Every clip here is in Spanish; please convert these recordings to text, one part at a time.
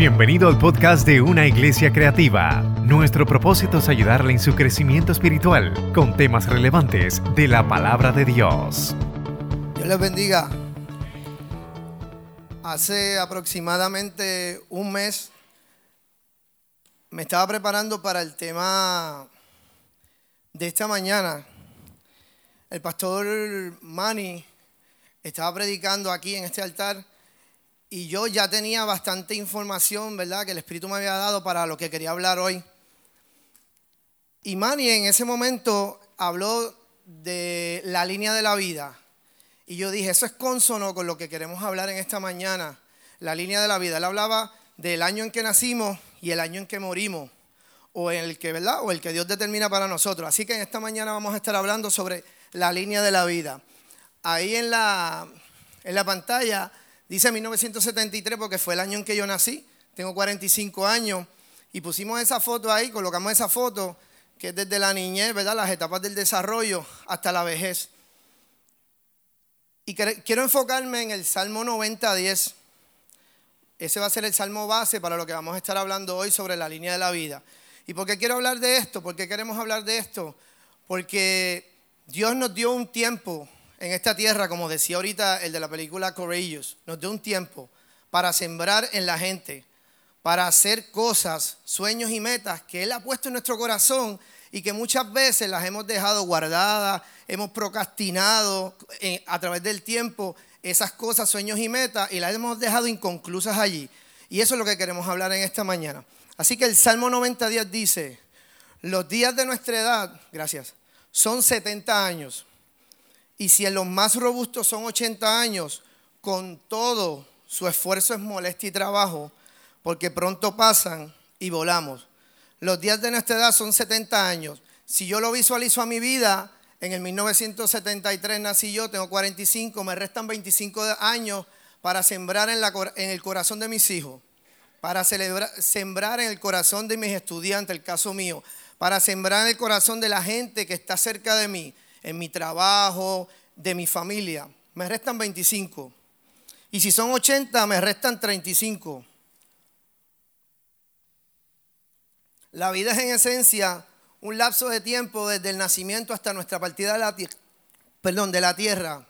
Bienvenido al podcast de Una Iglesia Creativa. Nuestro propósito es ayudarle en su crecimiento espiritual con temas relevantes de la palabra de Dios. Dios les bendiga. Hace aproximadamente un mes me estaba preparando para el tema de esta mañana. El pastor Manny estaba predicando aquí en este altar y yo ya tenía bastante información, ¿verdad?, que el Espíritu me había dado para lo que quería hablar hoy. Y Manny en ese momento habló de la línea de la vida. Y yo dije, eso es consono con lo que queremos hablar en esta mañana, la línea de la vida. Él hablaba del año en que nacimos y el año en que morimos, o el que, ¿verdad? O el que Dios determina para nosotros. Así que en esta mañana vamos a estar hablando sobre la línea de la vida. Ahí en la, en la pantalla Dice 1973 porque fue el año en que yo nací, tengo 45 años, y pusimos esa foto ahí, colocamos esa foto, que es desde la niñez, ¿verdad? Las etapas del desarrollo hasta la vejez. Y quiero enfocarme en el Salmo 90-10. Ese va a ser el salmo base para lo que vamos a estar hablando hoy sobre la línea de la vida. ¿Y por qué quiero hablar de esto? ¿Por qué queremos hablar de esto? Porque Dios nos dio un tiempo en esta tierra, como decía ahorita el de la película Courageous, nos dio un tiempo para sembrar en la gente, para hacer cosas, sueños y metas que Él ha puesto en nuestro corazón y que muchas veces las hemos dejado guardadas, hemos procrastinado eh, a través del tiempo esas cosas, sueños y metas y las hemos dejado inconclusas allí. Y eso es lo que queremos hablar en esta mañana. Así que el Salmo 90 días dice, los días de nuestra edad, gracias, son 70 años y si en los más robustos son 80 años, con todo su esfuerzo es molestia y trabajo, porque pronto pasan y volamos. Los días de nuestra edad son 70 años. Si yo lo visualizo a mi vida, en el 1973 nací yo, tengo 45, me restan 25 años para sembrar en, en el corazón de mis hijos, para sembrar en el corazón de mis estudiantes, el caso mío, para sembrar en el corazón de la gente que está cerca de mí, en mi trabajo, de mi familia. Me restan 25. Y si son 80, me restan 35. La vida es en esencia un lapso de tiempo desde el nacimiento hasta nuestra partida de la, perdón, de la tierra.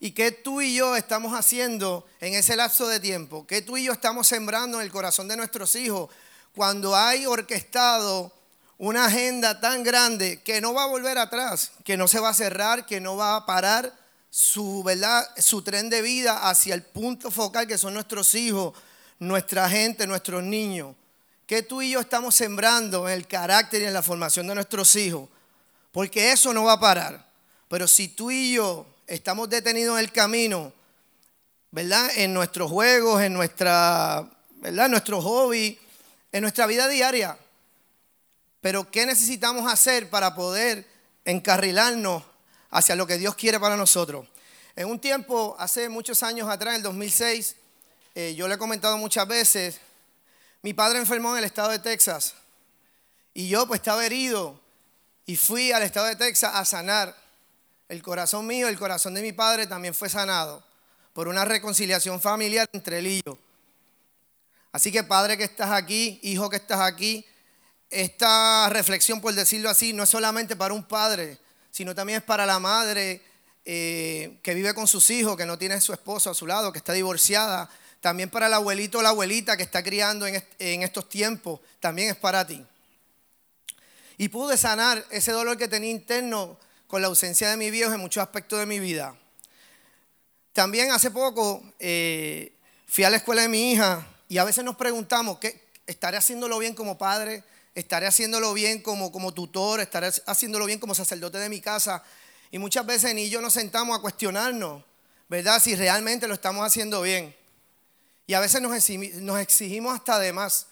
¿Y qué tú y yo estamos haciendo en ese lapso de tiempo? ¿Qué tú y yo estamos sembrando en el corazón de nuestros hijos cuando hay orquestado una agenda tan grande que no va a volver atrás, que no se va a cerrar, que no va a parar su, ¿verdad? su tren de vida hacia el punto focal que son nuestros hijos, nuestra gente, nuestros niños. Que tú y yo estamos sembrando en el carácter y en la formación de nuestros hijos. Porque eso no va a parar. Pero si tú y yo estamos detenidos en el camino, ¿verdad? En nuestros juegos, en nuestra, ¿verdad? nuestro hobby, en nuestra vida diaria, pero ¿qué necesitamos hacer para poder encarrilarnos hacia lo que Dios quiere para nosotros? En un tiempo, hace muchos años atrás, en el 2006, eh, yo le he comentado muchas veces, mi padre enfermó en el estado de Texas y yo pues estaba herido y fui al estado de Texas a sanar. El corazón mío, el corazón de mi padre también fue sanado por una reconciliación familiar entre él y yo. Así que padre que estás aquí, hijo que estás aquí, esta reflexión, por decirlo así, no es solamente para un padre, sino también es para la madre eh, que vive con sus hijos, que no tiene su esposo a su lado, que está divorciada. También para el abuelito o la abuelita que está criando en, en estos tiempos, también es para ti. Y pude sanar ese dolor que tenía interno con la ausencia de mi viejo en muchos aspectos de mi vida. También hace poco eh, fui a la escuela de mi hija y a veces nos preguntamos, ¿qué, ¿estaré haciéndolo bien como padre? Estaré haciéndolo bien como, como tutor, estaré haciéndolo bien como sacerdote de mi casa. Y muchas veces ni yo nos sentamos a cuestionarnos, ¿verdad? Si realmente lo estamos haciendo bien. Y a veces nos exigimos, hasta de más.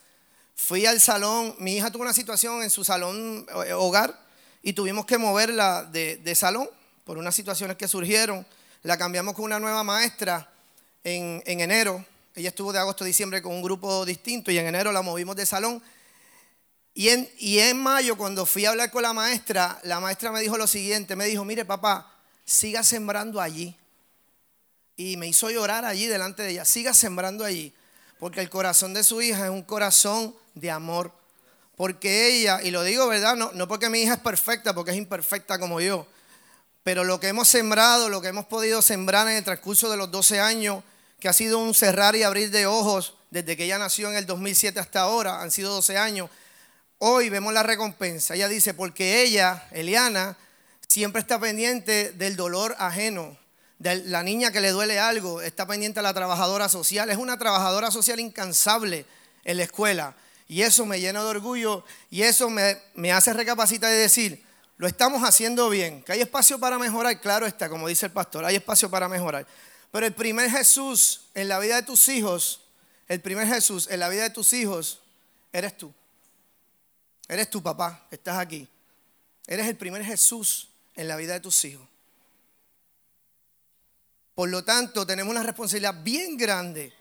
Fui al salón, mi hija tuvo una situación en su salón eh, hogar y tuvimos que moverla de, de salón por unas situaciones que surgieron. La cambiamos con una nueva maestra en, en enero. Ella estuvo de agosto a diciembre con un grupo distinto y en enero la movimos de salón y en, mayo, cuando fui a hablar con la maestra, la maestra me dijo lo siguiente, me dijo, mire papá, siga sembrando allí. Y me hizo llorar allí delante de ella, siga sembrando allí. porque el corazón de su hija es un corazón de amor. Porque ella, y lo digo verdad, no, no porque mi hija es perfecta, porque es imperfecta como yo, pero lo que hemos sembrado, lo que hemos podido sembrar en el transcurso de los 12 años, que ha sido un cerrar y abrir de ojos desde que ella nació en el 2007 hasta ahora, han sido 12 años, hoy vemos la recompensa. Ella dice, porque ella, Eliana, siempre está pendiente del dolor ajeno, de la niña que le duele algo, está pendiente a la trabajadora social, es una trabajadora social incansable en la escuela. Y eso me llena de orgullo y eso me, me hace recapacitar y decir, lo estamos haciendo bien, que hay espacio para mejorar, claro está, como dice el pastor, hay espacio para mejorar. Pero el primer Jesús en la vida de tus hijos, el primer Jesús en la vida de tus hijos, eres tú. Eres tu papá, estás aquí. Eres el primer Jesús en la vida de tus hijos. Por lo tanto, tenemos una responsabilidad bien grande,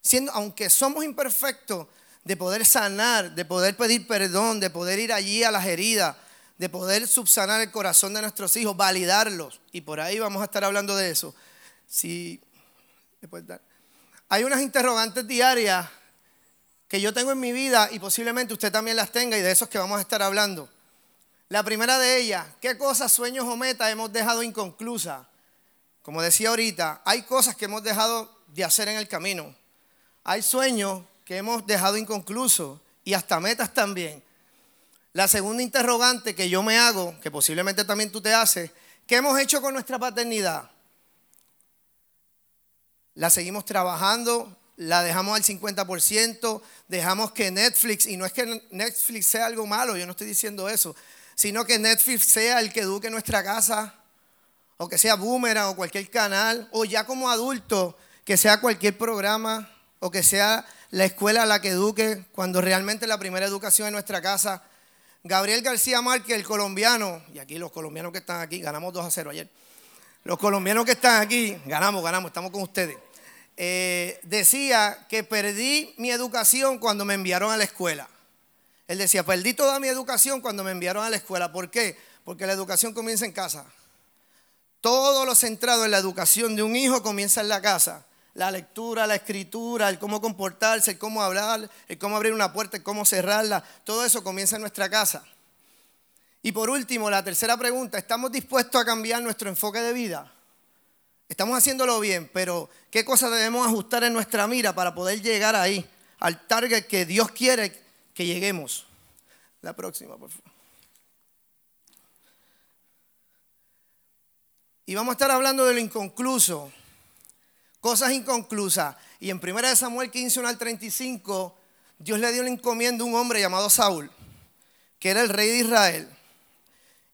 siendo, aunque somos imperfectos, de poder sanar, de poder pedir perdón, de poder ir allí a las heridas, de poder subsanar el corazón de nuestros hijos, validarlos. Y por ahí vamos a estar hablando de eso. Si, Hay unas interrogantes diarias que yo tengo en mi vida y posiblemente usted también las tenga y de esos que vamos a estar hablando. La primera de ellas, ¿qué cosas, sueños o metas hemos dejado inconclusas? Como decía ahorita, hay cosas que hemos dejado de hacer en el camino. Hay sueños que hemos dejado inconclusos y hasta metas también. La segunda interrogante que yo me hago, que posiblemente también tú te haces, ¿qué hemos hecho con nuestra paternidad? ¿La seguimos trabajando? ¿La dejamos al 50%? ¿Dejamos que Netflix, y no es que Netflix sea algo malo, yo no estoy diciendo eso, sino que Netflix sea el que eduque nuestra casa? o que sea Boomerang o cualquier canal, o ya como adulto, que sea cualquier programa, o que sea la escuela la que eduque, cuando realmente la primera educación en nuestra casa. Gabriel García Márquez, el colombiano, y aquí los colombianos que están aquí, ganamos 2 a 0 ayer. Los colombianos que están aquí, ganamos, ganamos, estamos con ustedes. Eh, decía que perdí mi educación cuando me enviaron a la escuela. Él decía, perdí toda mi educación cuando me enviaron a la escuela. ¿Por qué? Porque la educación comienza en casa. Todo lo centrado en la educación de un hijo comienza en la casa. La lectura, la escritura, el cómo comportarse, el cómo hablar, el cómo abrir una puerta, el cómo cerrarla. Todo eso comienza en nuestra casa. Y por último, la tercera pregunta, ¿estamos dispuestos a cambiar nuestro enfoque de vida? Estamos haciéndolo bien, pero ¿qué cosas debemos ajustar en nuestra mira para poder llegar ahí, al target que Dios quiere que lleguemos? La próxima, por favor. Y vamos a estar hablando de lo inconcluso, cosas inconclusas. Y en 1 Samuel 15, 1 al 35, Dios le dio la encomienda a un hombre llamado Saúl, que era el rey de Israel.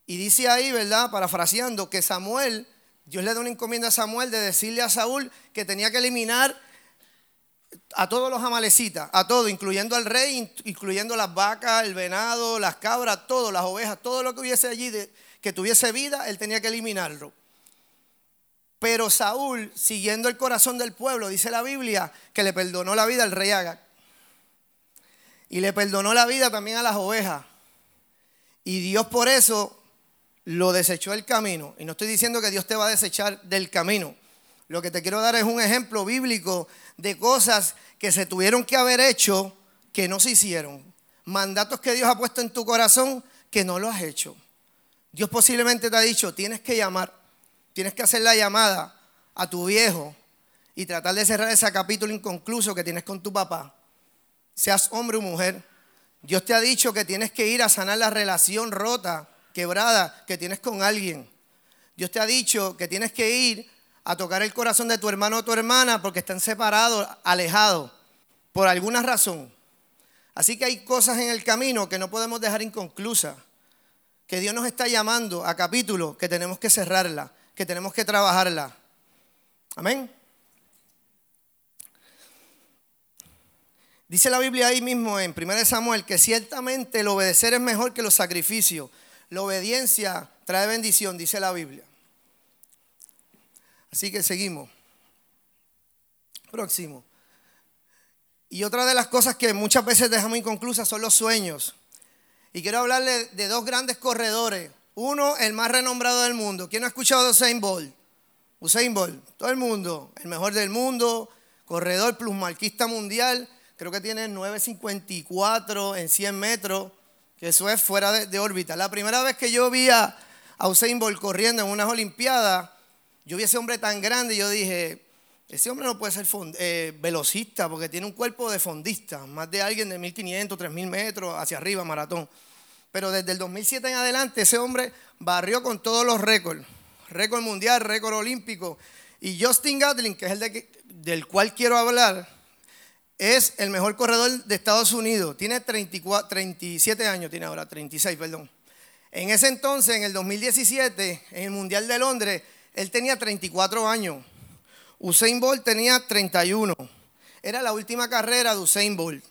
Y dice ahí, ¿verdad? Parafraseando, que Samuel, Dios le dio una encomienda a Samuel de decirle a Saúl que tenía que eliminar a todos los amalecitas, a todo, incluyendo al rey, incluyendo las vacas, el venado, las cabras, todo, las ovejas, todo lo que hubiese allí que tuviese vida, él tenía que eliminarlo. Pero Saúl, siguiendo el corazón del pueblo, dice la Biblia, que le perdonó la vida al rey Agag. Y le perdonó la vida también a las ovejas. Y Dios por eso lo desechó del camino. Y no estoy diciendo que Dios te va a desechar del camino. Lo que te quiero dar es un ejemplo bíblico de cosas que se tuvieron que haber hecho que no se hicieron. Mandatos que Dios ha puesto en tu corazón que no lo has hecho. Dios posiblemente te ha dicho, tienes que llamar Tienes que hacer la llamada a tu viejo y tratar de cerrar ese capítulo inconcluso que tienes con tu papá. Seas hombre o mujer. Dios te ha dicho que tienes que ir a sanar la relación rota, quebrada que tienes con alguien. Dios te ha dicho que tienes que ir a tocar el corazón de tu hermano o tu hermana porque están separados, alejados, por alguna razón. Así que hay cosas en el camino que no podemos dejar inconclusas, que Dios nos está llamando a capítulos que tenemos que cerrarla que tenemos que trabajarla. Amén. Dice la Biblia ahí mismo en 1 Samuel que ciertamente el obedecer es mejor que los sacrificios. La obediencia trae bendición, dice la Biblia. Así que seguimos. Próximo. Y otra de las cosas que muchas veces dejamos inconclusas son los sueños. Y quiero hablarle de dos grandes corredores uno, el más renombrado del mundo. ¿Quién ha escuchado de Usain Bolt? Usain Bolt, todo el mundo, el mejor del mundo, corredor plusmarquista mundial, creo que tiene 9.54 en 100 metros, que eso es fuera de, órbita. La primera vez que yo vi a, Usain Bolt corriendo en unas Olimpiadas, yo vi a ese hombre tan grande y yo dije, ese hombre no puede ser eh, velocista porque tiene un cuerpo de fondista, más de alguien de 1.500, 3.000 metros hacia arriba, maratón. Pero desde el 2007 en adelante ese hombre barrió con todos los récords, récord mundial, récord olímpico. Y Justin Gatlin, que es el del cual quiero hablar, es el mejor corredor de Estados Unidos. Tiene 34, 37 años, tiene ahora 36, perdón. En ese entonces, en el 2017, en el Mundial de Londres, él tenía 34 años. Usain Bolt tenía 31. Era la última carrera de Usain Bolt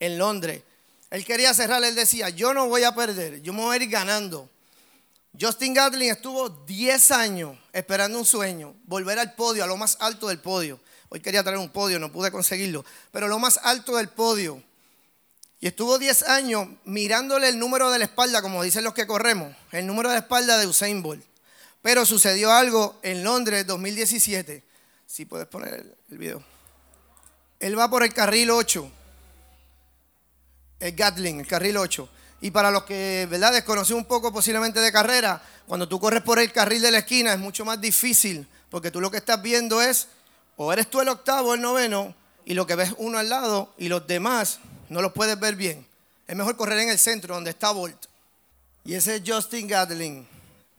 en Londres. Él quería cerrar, él decía, yo no voy a perder, yo me voy a ir ganando. Justin Gatlin estuvo 10 años esperando un sueño, volver al podio, a lo más alto del podio. Hoy quería traer un podio, no pude conseguirlo, pero lo más alto del podio. Y estuvo 10 años mirándole el número de la espalda, como dicen los que corremos, el número de la espalda de Usain Bolt. Pero sucedió algo en Londres 2017. Si puedes poner el, video. Él va por el carril 8. El Gatling, el carril 8. Y para los que, ¿verdad?, desconocen un poco posiblemente de carrera, cuando tú corres por el carril de la esquina es mucho más difícil, porque tú lo que estás viendo es o eres tú el octavo o el noveno y lo que ves uno al lado y los demás no los puedes ver bien. Es mejor correr en el centro donde está Bolt. Y ese es Justin Gatling,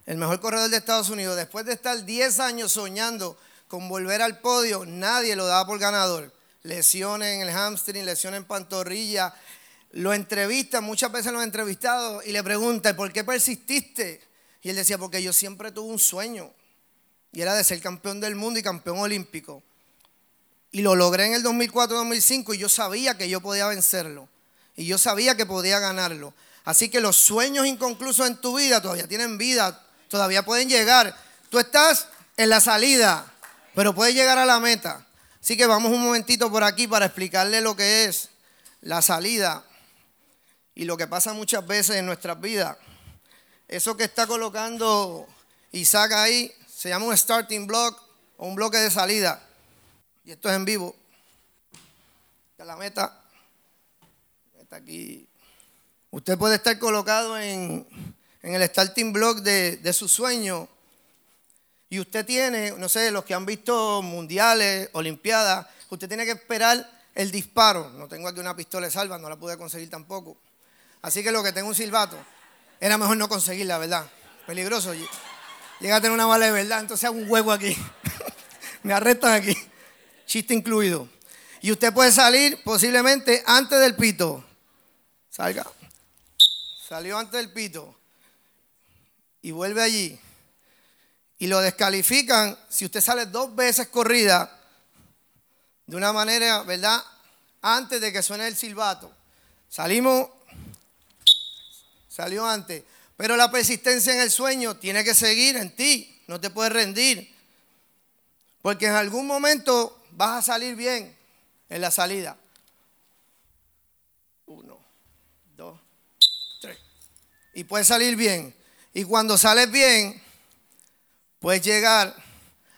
el mejor corredor de Estados Unidos. Después de estar 10 años soñando con volver al podio, nadie lo daba por ganador. Lesiones en el hamstring, lesiones en pantorrilla. Lo entrevistan, muchas veces lo han entrevistado y le preguntan, ¿por qué persististe? Y él decía, porque yo siempre tuve un sueño y era de ser campeón del mundo y campeón olímpico. Y lo logré en el 2004-2005 y yo sabía que yo podía vencerlo. Y yo sabía que podía ganarlo. Así que los sueños inconclusos en tu vida todavía tienen vida, todavía pueden llegar. Tú estás en la salida, pero puedes llegar a la meta. Así que vamos un momentito por aquí para explicarle lo que es la salida y lo que pasa muchas veces en nuestras vidas. Eso que está colocando Isaac ahí se llama un starting block o un bloque de salida. Y esto es en vivo. la meta. Está aquí. Usted puede estar colocado en, el starting block de, de su sueño. Y usted tiene, no sé, los que han visto mundiales, olimpiadas, usted tiene que esperar el disparo. No tengo aquí una pistola de salva, no la pude conseguir tampoco. Así que lo que tengo un silbato. Era mejor no conseguirla, ¿verdad? Peligroso llega a tener una bala verdad, entonces hago un huevo aquí. Me arrestan aquí. Chiste incluido. Y usted puede salir posiblemente antes del pito. Salga. Salió antes del pito. Y vuelve allí. Y lo descalifican si usted sale dos veces corrida de una manera, ¿verdad? Antes de que suene el silbato. Salimos, salió antes. Pero la persistencia en el sueño tiene que seguir en ti, no te puedes rendir. Porque en algún momento vas a salir bien en la salida. Uno, dos, tres. Y puedes salir bien. Y cuando sales bien, puedes llegar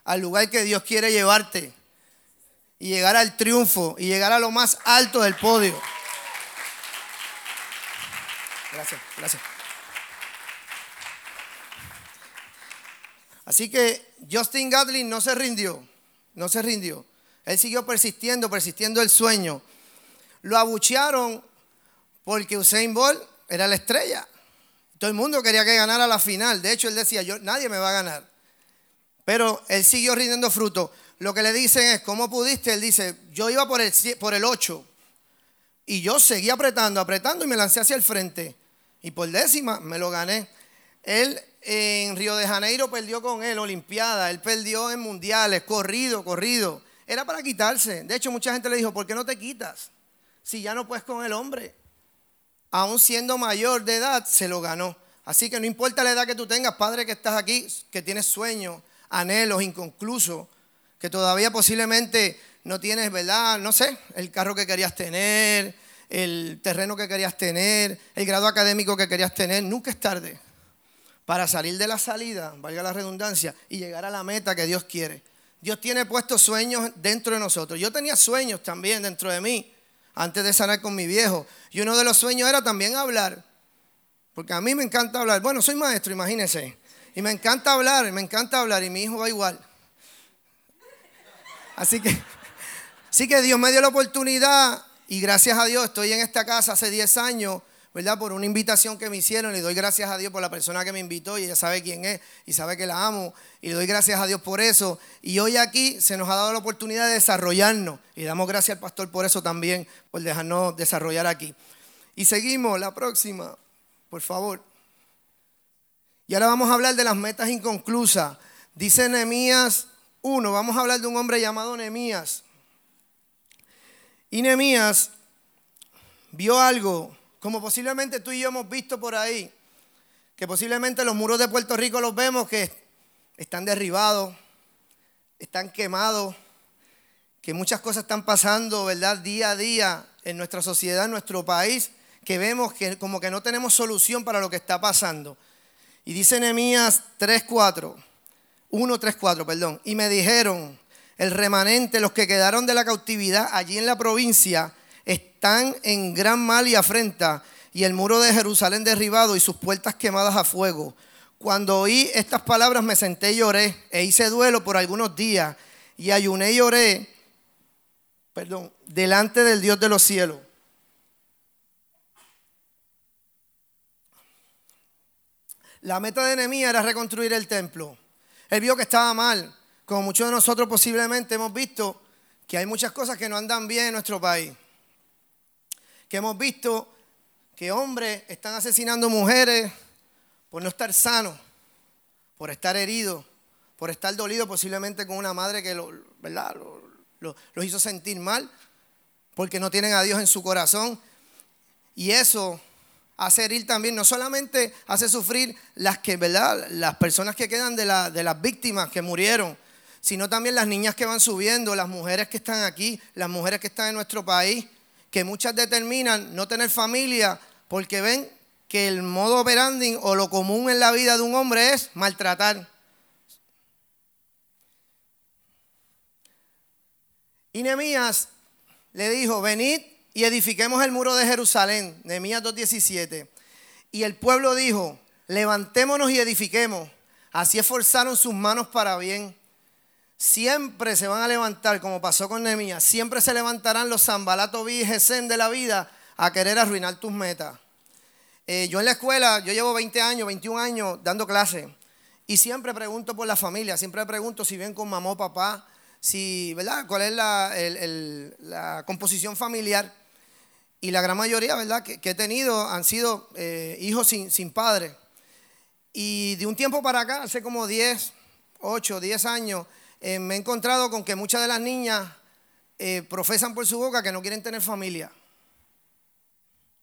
al lugar que Dios quiere llevarte. Y llegar al triunfo y llegar a lo más alto del podio. Gracias, gracias. Así que Justin Gatlin no se rindió, no se rindió. Él siguió persistiendo, persistiendo el sueño. Lo abuchearon porque Usain Bolt era la estrella. Todo el mundo quería que ganara la final. De hecho, él decía, yo, nadie me va a ganar. Pero él siguió rindiendo fruto. Lo que le dicen es, ¿cómo pudiste? Él dice, yo iba por el, por el 8 y yo seguí apretando, apretando y me lancé hacia el frente. Y por décima me lo gané. Él en Río de Janeiro perdió con él, Olimpiada, él perdió en mundiales, corrido, corrido. Era para quitarse. De hecho, mucha gente le dijo, ¿por qué no te quitas? Si ya no puedes con el hombre. Aún siendo mayor de edad, se lo ganó. Así que no importa la edad que tú tengas, padre que estás aquí, que tienes sueños, anhelos inconclusos, que todavía posiblemente no tienes, ¿verdad? No sé, el carro que querías tener, el terreno que querías tener, el grado académico que querías tener, nunca es tarde para salir de la salida, valga la redundancia, y llegar a la meta que Dios quiere. Dios tiene puestos sueños dentro de nosotros. Yo tenía sueños también dentro de mí antes de sanar con mi viejo. Y uno de los sueños era también hablar. Porque a mí me encanta hablar. Bueno, soy maestro, imagínense. Y me encanta hablar, me encanta hablar. Y mi hijo va igual. Así que, así que Dios me dio la oportunidad. Y gracias a Dios estoy en esta casa hace 10 años ¿verdad? Por una invitación que me hicieron. Le doy gracias a Dios por la persona que me invitó y ella sabe quién es y sabe que la amo. Y le doy gracias a Dios por eso. Y hoy aquí se nos ha dado la oportunidad de desarrollarnos. Y damos gracias al pastor por eso también, por dejarnos desarrollar aquí. Y seguimos, la próxima, por favor. Y ahora vamos a hablar de las metas inconclusas. Dice Nehemías 1, vamos a hablar de un hombre llamado Nehemías. Y Nehemías vio algo como posiblemente tú y yo hemos visto por ahí, que posiblemente los muros de Puerto Rico los vemos que están derribados, están quemados, que muchas cosas están pasando, ¿verdad? Día a día en nuestra sociedad, en nuestro país, que vemos que como que no tenemos solución para lo que está pasando. Y dice Nehemías 3:4, 1 3:4, perdón, y me dijeron, el remanente, los que quedaron de la cautividad allí en la provincia, están en gran mal y afrenta, y el muro de Jerusalén derribado y sus puertas quemadas a fuego. Cuando oí estas palabras me senté y lloré, e hice duelo por algunos días, y ayuné y lloré, perdón, delante del Dios de los cielos. La meta de Nehemías era reconstruir el templo. Él vio que estaba mal, como muchos de nosotros posiblemente hemos visto que hay muchas cosas que no andan bien en nuestro país que hemos visto que hombres están asesinando mujeres por no estar sanos, por estar heridos, por estar dolidos posiblemente con una madre que lo, ¿verdad? los hizo sentir mal, porque no tienen a Dios en su corazón. Y eso hace herir también, no solamente hace sufrir las, que, las personas que quedan de, de las víctimas que murieron, sino también las niñas que van subiendo, las mujeres que están aquí, las mujeres que están en nuestro país que muchas determinan no tener familia porque ven que el modo operandi o lo común en la vida de un hombre es maltratar. Y Nehemías le dijo, venid y edifiquemos el muro de Jerusalén, Nehemías 2.17. Y el pueblo dijo, levantémonos y edifiquemos. Así esforzaron sus manos para bien siempre se van a levantar, como pasó con Nehemías, siempre se levantarán los zambalatos y de la vida a querer arruinar tus metas. Eh, yo en la escuela, yo llevo 20 años, 21 años dando clases y siempre pregunto por la familia, siempre pregunto si ven con mamá o papá, si, ¿verdad? ¿Cuál es la, composición familiar? Y la gran mayoría, ¿verdad? Que, he tenido han sido eh, hijos sin, sin padre. Y de un tiempo para acá, hace como 10, 8, 10 años, eh, me he encontrado con que muchas de las niñas eh, profesan por su boca que no quieren tener familia.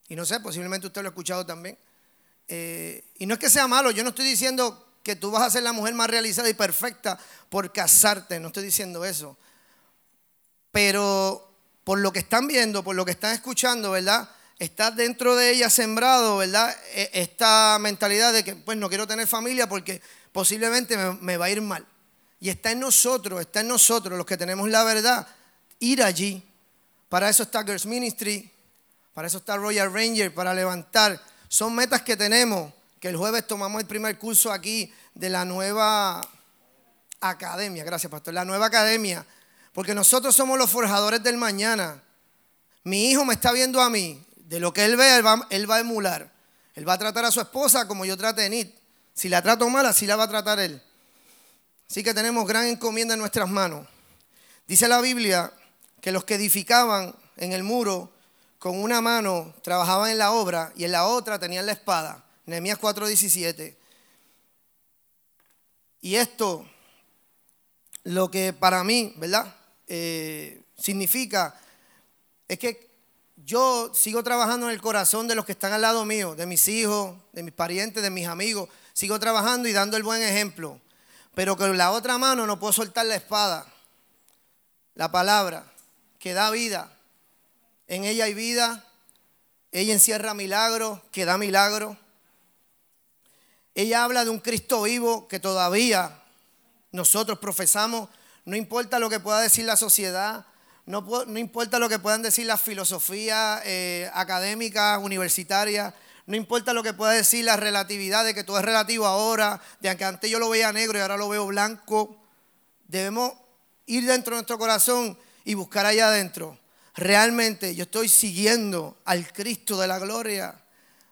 Y no sé, posiblemente usted lo ha escuchado también. Eh, y no es que sea malo, yo no estoy diciendo que tú vas a ser la mujer más realizada y perfecta por casarte, no estoy diciendo eso. Pero por lo que están viendo, por lo que están escuchando, ¿verdad? Está dentro de ella sembrado, ¿verdad? E, esta mentalidad de que, pues, no quiero tener familia porque posiblemente me va a ir mal. Y está en nosotros, está en nosotros los que tenemos la verdad, ir allí. Para eso está Girls Ministry, para eso está Royal Ranger, para levantar. Son metas que tenemos, que el jueves tomamos el primer curso aquí de la nueva academia, gracias pastor, la nueva academia, porque nosotros somos los forjadores del mañana. Mi hijo me está viendo a mí, de lo que él ve, él va, a emular. Él va a tratar a su esposa como yo trate a Nit. Si la trato mal, así la va a tratar él. Así que tenemos gran encomienda en nuestras manos. Dice la Biblia que los que edificaban en el muro con una mano trabajaban en la obra y en la otra tenían la espada. Nehemías 4:17. Y esto, lo que para mí, ¿verdad? Eh, significa es que yo sigo trabajando en el corazón de los que están al lado mío, de mis hijos, de mis parientes, de mis amigos. Sigo trabajando y dando el buen ejemplo pero con la otra mano no puedo soltar la espada, la palabra, que da vida. En ella hay vida, ella encierra milagro, que da milagro. Ella habla de un Cristo vivo que todavía nosotros profesamos no importa lo que pueda decir la sociedad, no, no importa lo que puedan decir las filosofías eh, académicas, universitarias, no importa lo que pueda decir la relatividad de que todo es relativo ahora, de que antes yo lo veía negro y ahora lo veo blanco. Debemos ir dentro de nuestro corazón y buscar allá adentro. Realmente yo estoy siguiendo al Cristo de la gloria.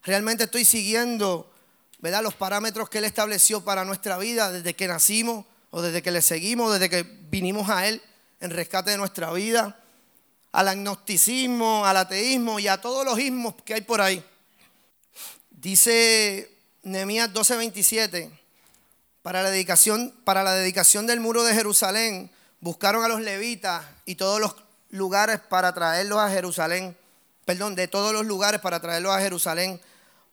Realmente estoy siguiendo ¿verdad? los parámetros que Él estableció para nuestra vida desde que nacimos o desde que le seguimos, desde que vinimos a Él en rescate de nuestra vida. Al agnosticismo, al ateísmo y a todos los ismos que hay por ahí. Dice Nehemías 12:27, para la, dedicación, para la dedicación del muro de Jerusalén, buscaron a los levitas y todos los lugares para traerlos a Jerusalén, perdón, de todos los lugares para traerlos a Jerusalén,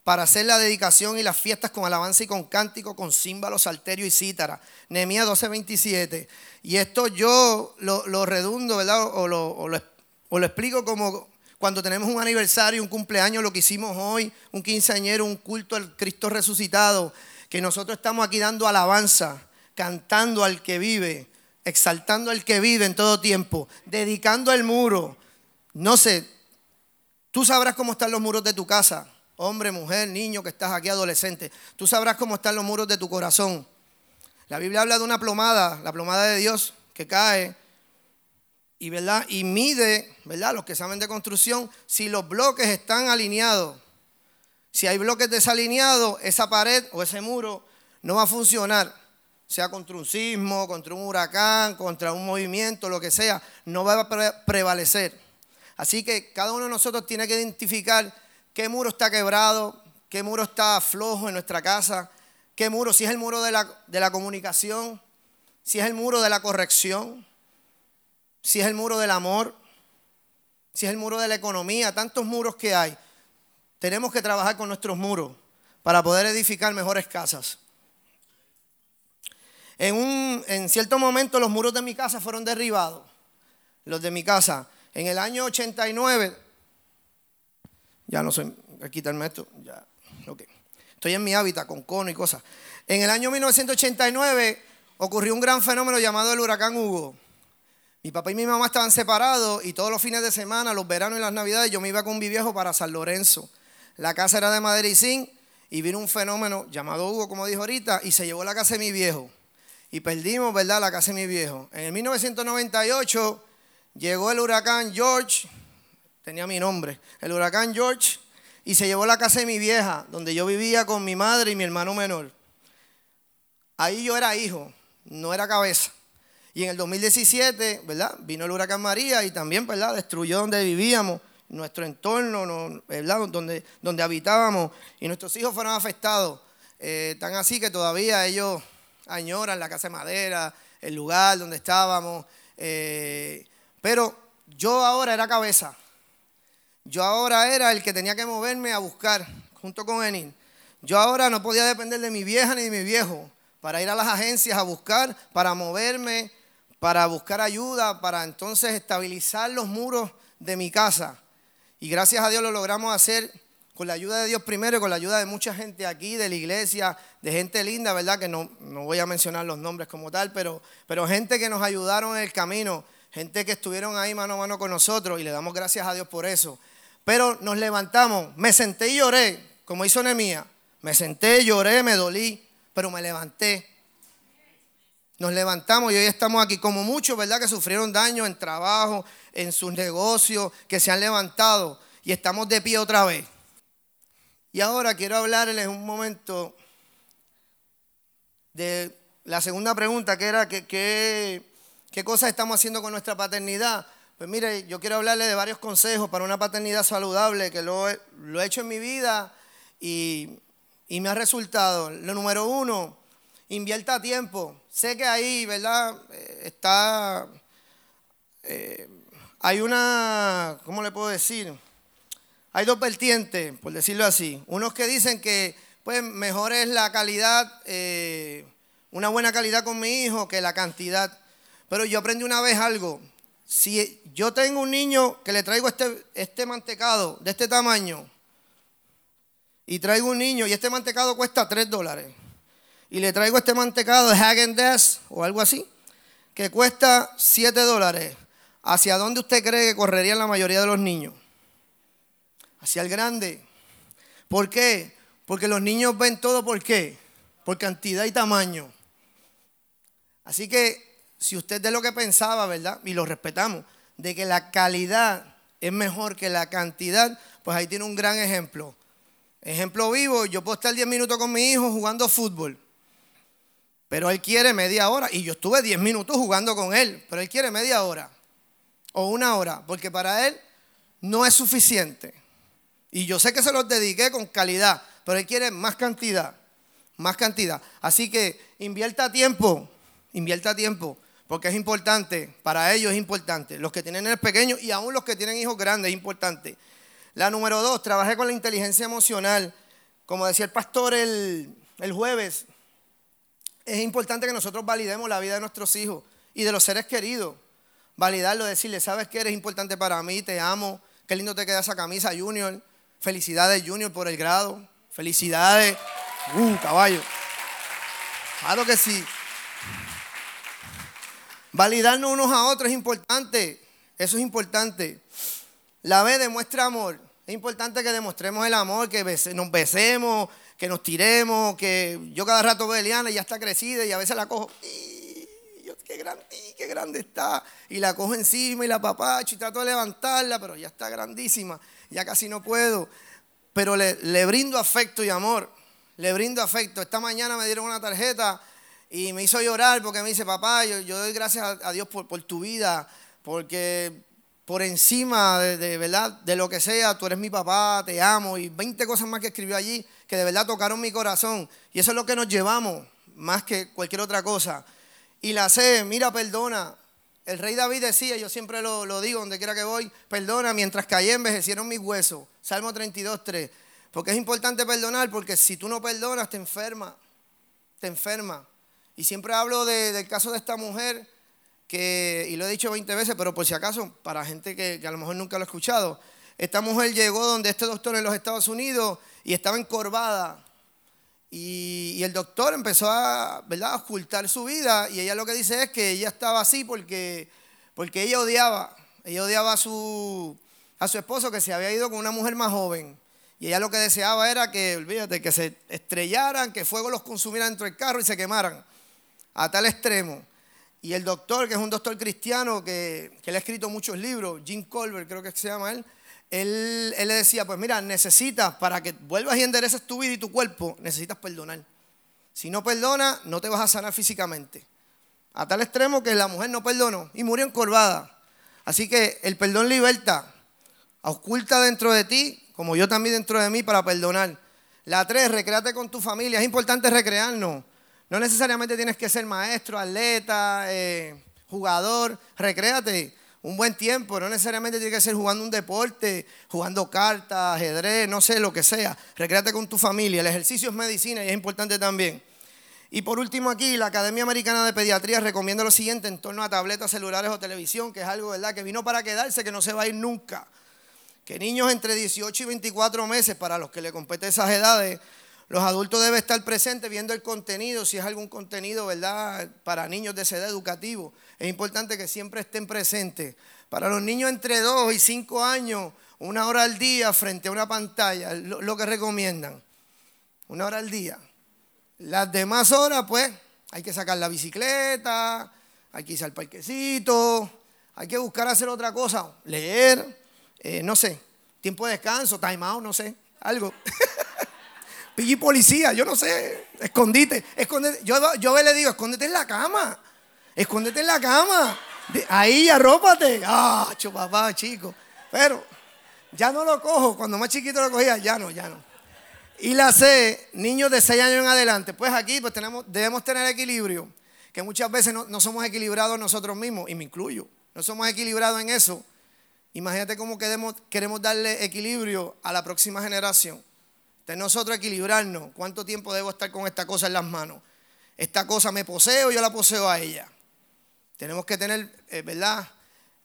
para hacer la dedicación y las fiestas con alabanza y con cántico, con címbalo, salterio y cítara. Nehemías 12:27. Y esto yo lo, redundo, ¿verdad? O lo, o lo explico como cuando tenemos un aniversario, un cumpleaños, lo que hicimos hoy, un quinceañero, un culto al Cristo resucitado, que nosotros estamos aquí dando alabanza, cantando al que vive, exaltando al que vive en todo tiempo, dedicando el muro. No sé, tú sabrás cómo están los muros de tu casa, hombre, mujer, niño que estás aquí, adolescente. Tú sabrás cómo están los muros de tu corazón. La Biblia habla de una plomada, la plomada de Dios que cae y, ¿verdad? y mide, ¿verdad? los que saben de construcción, si los bloques están alineados. Si hay bloques desalineados, esa pared o ese muro no va a funcionar. Sea contra un sismo, contra un huracán, contra un movimiento, lo que sea, no va a prevalecer. Así que cada uno de nosotros tiene que identificar qué muro está quebrado, qué muro está flojo en nuestra casa, qué muro, si es el muro de la, de la comunicación, si es el muro de la corrección, si es el muro del amor, si es el muro de la economía, tantos muros que hay. Tenemos que trabajar con nuestros muros para poder edificar mejores casas. En, un, en cierto momento los muros de mi casa fueron derribados, los de mi casa. En el año 89, ya no sé, quitarme esto, ya, ok. Estoy en mi hábitat con cono y cosas. En el año 1989 ocurrió un gran fenómeno llamado el huracán Hugo. Mi papá y mi mamá estaban separados y todos los fines de semana, los veranos y las navidades, yo me iba con mi viejo para San Lorenzo. La casa era de madera y zinc y vino un fenómeno llamado Hugo, como dijo ahorita, y se llevó la casa de mi viejo. Y perdimos, ¿verdad?, la casa de mi viejo. En el 1998 llegó el huracán George, tenía mi nombre, el huracán George, y se llevó la casa de mi vieja, donde yo vivía con mi madre y mi hermano menor. Ahí yo era hijo, no era cabeza. Y en el 2017, ¿verdad? Vino el huracán María y también, ¿verdad? Destruyó donde vivíamos, nuestro entorno, ¿verdad? Donde, donde habitábamos. Y nuestros hijos fueron afectados. Eh, tan así que todavía ellos añoran la casa de madera, el lugar donde estábamos. Eh, pero yo ahora era cabeza. Yo ahora era el que tenía que moverme a buscar, junto con Enin. Yo ahora no podía depender de mi vieja ni de mi viejo para ir a las agencias a buscar, para moverme, para buscar ayuda, para entonces estabilizar los muros de mi casa. Y gracias a Dios lo logramos hacer con la ayuda de Dios primero y con la ayuda de mucha gente aquí, de la iglesia, de gente linda, ¿verdad? Que no, no voy a mencionar los nombres como tal, pero, pero gente que nos ayudaron en el camino, gente que estuvieron ahí mano a mano con nosotros y le damos gracias a Dios por eso. Pero nos levantamos, me senté y lloré, como hizo Nemía. Me senté, lloré, me dolí, pero me levanté nos levantamos y hoy estamos aquí, como muchos, ¿verdad? Que sufrieron daño en trabajo, en sus negocios, que se han levantado y estamos de pie otra vez. Y ahora quiero hablarles un momento de la segunda pregunta, que era que, qué cosas estamos haciendo con nuestra paternidad. Pues mire, yo quiero hablarle de varios consejos para una paternidad saludable, que lo lo he hecho en mi vida y, y me ha resultado. Lo número uno, invierta tiempo. Sé que ahí, ¿verdad? Eh, está, eh, hay una, ¿cómo le puedo decir? Hay dos vertientes, por decirlo así. Unos que dicen que, pues, mejor es la calidad, eh, una buena calidad con mi hijo que la cantidad. Pero yo aprendí una vez algo. Si yo tengo un niño que le traigo este, este mantecado de este tamaño, y traigo un niño y este mantecado cuesta 3 dólares y le traigo este mantecado de Hagen Dazs o algo así, que cuesta 7 dólares, ¿hacia dónde usted cree que correrían la mayoría de los niños? Hacia el grande. ¿Por qué? Porque los niños ven todo por qué? Por cantidad y tamaño. Así que si usted de lo que pensaba, ¿verdad? Y lo respetamos, de que la calidad es mejor que la cantidad, pues ahí tiene un gran ejemplo. Ejemplo vivo, yo puedo estar 10 minutos con mi hijo jugando fútbol, pero él quiere media hora y yo estuve 10 minutos jugando con él, pero él quiere media hora o una hora, porque para él no es suficiente. Y yo sé que se los dediqué con calidad, pero él quiere más cantidad, más cantidad. Así que invierta tiempo, invierta tiempo porque es importante, para ellos es importante. Los que tienen el pequeño y aún los que tienen hijos grandes es importante. La número dos, trabajé con la inteligencia emocional. Como decía el pastor el, el jueves, es importante que nosotros validemos la vida de nuestros hijos y de los seres queridos. Validarlo, decirle, sabes que eres importante para mí, te amo, qué lindo te queda esa camisa, Junior. Felicidades, Junior, por el grado. Felicidades. Uh, caballo. Claro que sí. Validarnos unos a otros es importante. Eso es importante. La B demuestra amor. Es importante que demostremos el amor, que nos besemos, que nos tiremos, que yo cada rato veo a Eliana y ya está crecida y a veces la cojo. qué, grande, qué grande está! Y la cojo encima y la papacho y trato de levantarla, pero ya está grandísima. Ya casi no puedo. Pero le, le brindo afecto y amor. Le brindo afecto. Esta mañana me dieron una tarjeta y me hizo llorar porque me dice, papá, yo, doy gracias a, Dios por, tu vida, porque por encima de, verdad, de lo que sea, tú eres mi papá, te amo, y 20 cosas más que escribió allí que de verdad tocaron mi corazón. Y eso es lo que nos llevamos, más que cualquier otra cosa. Y la sé, mira, perdona. El rey David decía, yo siempre lo, lo digo donde quiera que voy, perdona mientras caí envejecieron mis huesos. Salmo 32, 3. Porque es importante perdonar, porque si tú no perdonas, te enferma. Te enferma. Y siempre hablo del caso de esta mujer, que, y lo he dicho 20 veces, pero por si acaso, para gente que, a lo mejor nunca lo ha escuchado, esta mujer llegó donde este doctor en los Estados Unidos y estaba encorvada. Y, el doctor empezó a, ¿verdad? ocultar su vida y ella lo que dice es que ella estaba así porque, porque ella odiaba, ella odiaba a su, a su esposo que se había ido con una mujer más joven. Y ella lo que deseaba era que, olvídate, que se estrellaran, que fuego los consumiera dentro del carro y se quemaran a tal extremo. Y el doctor, que es un doctor cristiano que, le ha escrito muchos libros, Jim Colbert creo que se llama él, él, le decía, pues mira, necesitas, para que vuelvas y endereces tu vida y tu cuerpo, necesitas perdonar. Si no perdonas, no te vas a sanar físicamente. A tal extremo que la mujer no perdonó y murió encorvada. Así que el perdón liberta, oculta dentro de ti, como yo también dentro de mí, para perdonar. La tres, recréate con tu familia. Es importante recrearnos. No necesariamente tienes que ser maestro, atleta, eh, jugador. Recréate un buen tiempo. No necesariamente tienes que ser jugando un deporte, jugando cartas, ajedrez, no sé, lo que sea. Recréate con tu familia. El ejercicio es medicina y es importante también. Y por último aquí, la Academia Americana de Pediatría recomienda lo siguiente en torno a tabletas, celulares o televisión, que es algo ¿verdad? que vino para quedarse, que no se va a ir nunca. Que niños entre 18 y 24 meses, para los que le competen esas edades, los adultos deben estar presentes viendo el contenido, si es algún contenido, ¿verdad? Para niños de edad educativo. Es importante que siempre estén presentes. Para los niños entre 2 y 5 años, una hora al día frente a una pantalla, lo, lo que recomiendan. Una hora al día. Las demás horas, pues, hay que sacar la bicicleta, hay que irse al parquecito, hay que buscar hacer otra cosa, leer, eh, no sé, tiempo de descanso, time out, no sé, algo. y policía, yo no sé, escondite, escondite. Yo, yo le digo, escóndete en la cama, escóndete en la cama, ahí arrópate. Ah, papá, chico. Pero ya no lo cojo, cuando más chiquito lo cogía, ya no, ya no. Y la C, niños de 6 años en adelante, pues aquí pues tenemos, debemos tener equilibrio, que muchas veces no, no somos equilibrados nosotros mismos, y me incluyo, no somos equilibrados en eso. Imagínate cómo queremos, queremos darle equilibrio a la próxima generación de nosotros equilibrarnos. ¿Cuánto tiempo debo estar con esta cosa en las manos? Esta cosa me poseo, yo la poseo a ella. Tenemos que tener, eh, ¿verdad?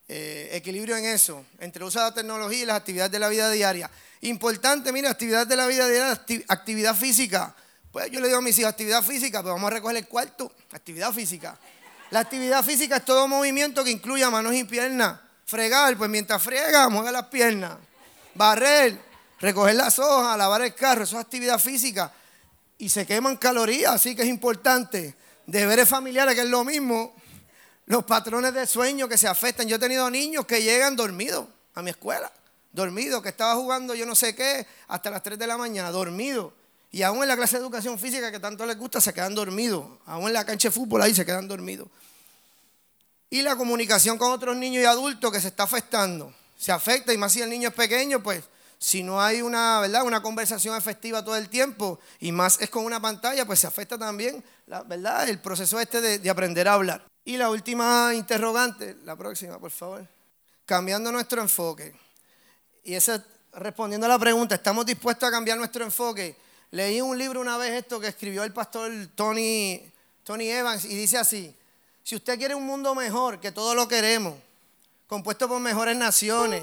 Eh, equilibrio en eso, entre el uso de la tecnología y las actividades de la vida diaria. Importante, mira, actividad de la vida diaria, actividad física. Pues yo le digo a mis hijos, actividad física, pues vamos a recoger el cuarto, actividad física. La actividad física es todo movimiento que incluya manos y piernas. Fregar, pues mientras friega, mueve las piernas. Barrer, recoger las hojas, lavar el carro, eso es actividad física. Y se queman calorías, así que es importante. Deberes familiares, que es lo mismo. Los patrones de sueño que se afectan. Yo he tenido niños que llegan dormidos a mi escuela. Dormidos, que estaba jugando yo no sé qué hasta las 3 de la mañana, dormidos. Y aún en la clase de educación física que tanto les gusta, se quedan dormidos. Aún en la cancha de fútbol ahí se quedan dormidos. Y la comunicación con otros niños y adultos que se está afectando. Se afecta, y más si el niño es pequeño, pues si no hay una, ¿verdad? una conversación efectiva todo el tiempo, y más es con una pantalla, pues se afecta también ¿verdad? el proceso este de, de aprender a hablar. Y la última interrogante, la próxima, por favor. Cambiando nuestro enfoque. Y esa, respondiendo a la pregunta, ¿estamos dispuestos a cambiar nuestro enfoque? Leí un libro una vez esto que escribió el pastor Tony, Tony Evans y dice así, si usted quiere un mundo mejor, que todo lo queremos, compuesto por mejores naciones.